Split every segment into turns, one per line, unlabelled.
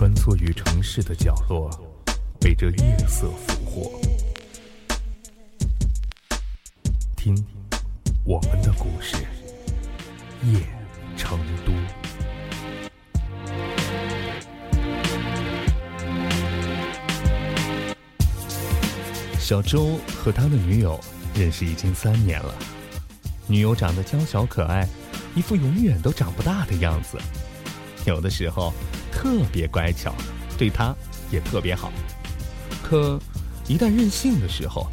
穿梭于城市的角落，被这夜色俘获。听，我们的故事，夜成都。小周和他的女友认识已经三年了，女友长得娇小可爱，一副永远都长不大的样子。有的时候特别乖巧，对他也特别好。可一旦任性的时候，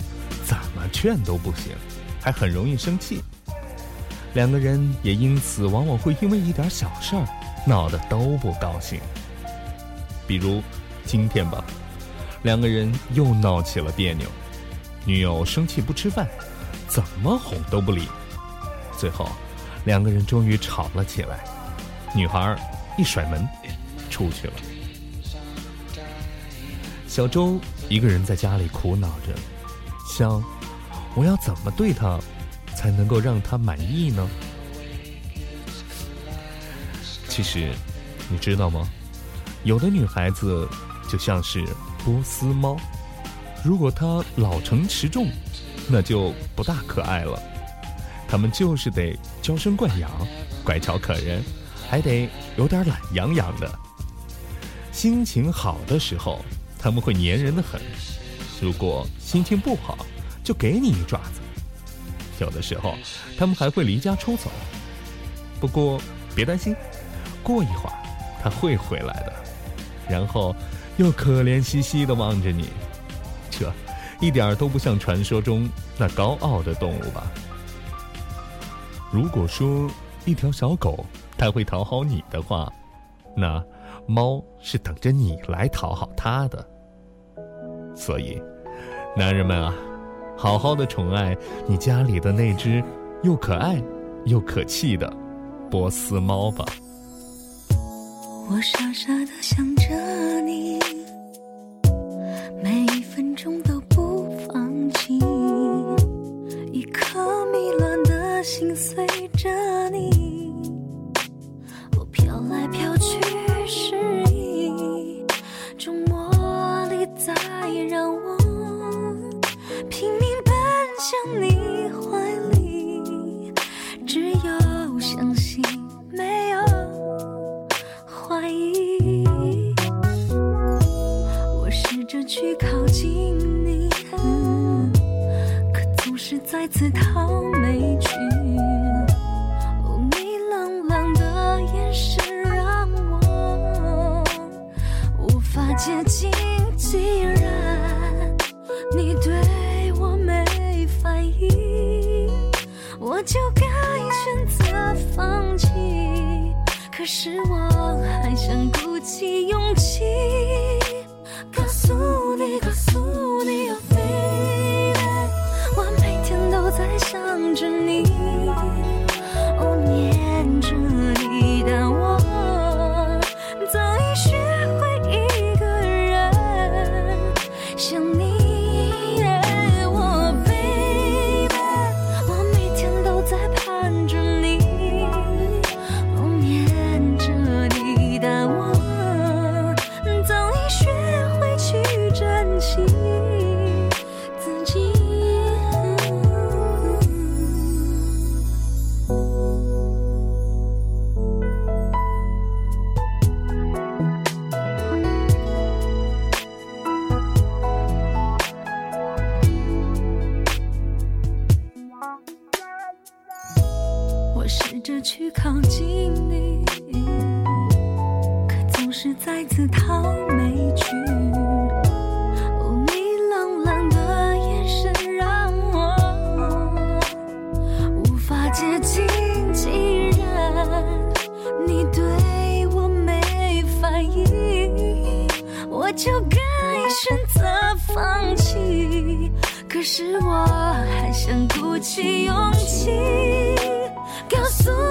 怎么劝都不行，还很容易生气。两个人也因此往往会因为一点小事儿闹得都不高兴。比如今天吧，两个人又闹起了别扭。女友生气不吃饭，怎么哄都不理，最后两个人终于吵了起来。女孩一甩门出去了。小周一个人在家里苦恼着，想我要怎么对她才能够让她满意呢？其实你知道吗？有的女孩子就像是波斯猫。如果她老成持重，那就不大可爱了。她们就是得娇生惯养，乖巧可人，还得有点懒洋洋的。心情好的时候，他们会粘人的很；如果心情不好，就给你一爪子。有的时候，他们还会离家出走。不过别担心，过一会儿他会回来的，然后又可怜兮兮的望着你。这一点都不像传说中那高傲的动物吧？如果说一条小狗他会讨好你的话，那猫是等着你来讨好它的。所以，男人们啊，好好的宠爱你家里的那只又可爱又可气的波斯猫吧。
我傻傻的想着再让我拼命奔向你怀里，只有相信，没有怀疑。我试着去靠近你，可总是再次逃是我还想鼓起勇气，去靠近你，可总是再次逃没去。哦，你冷冷的眼神让我无法接近。既然你对我没反应，我就该选择放弃。可是我还想鼓起勇气。告诉。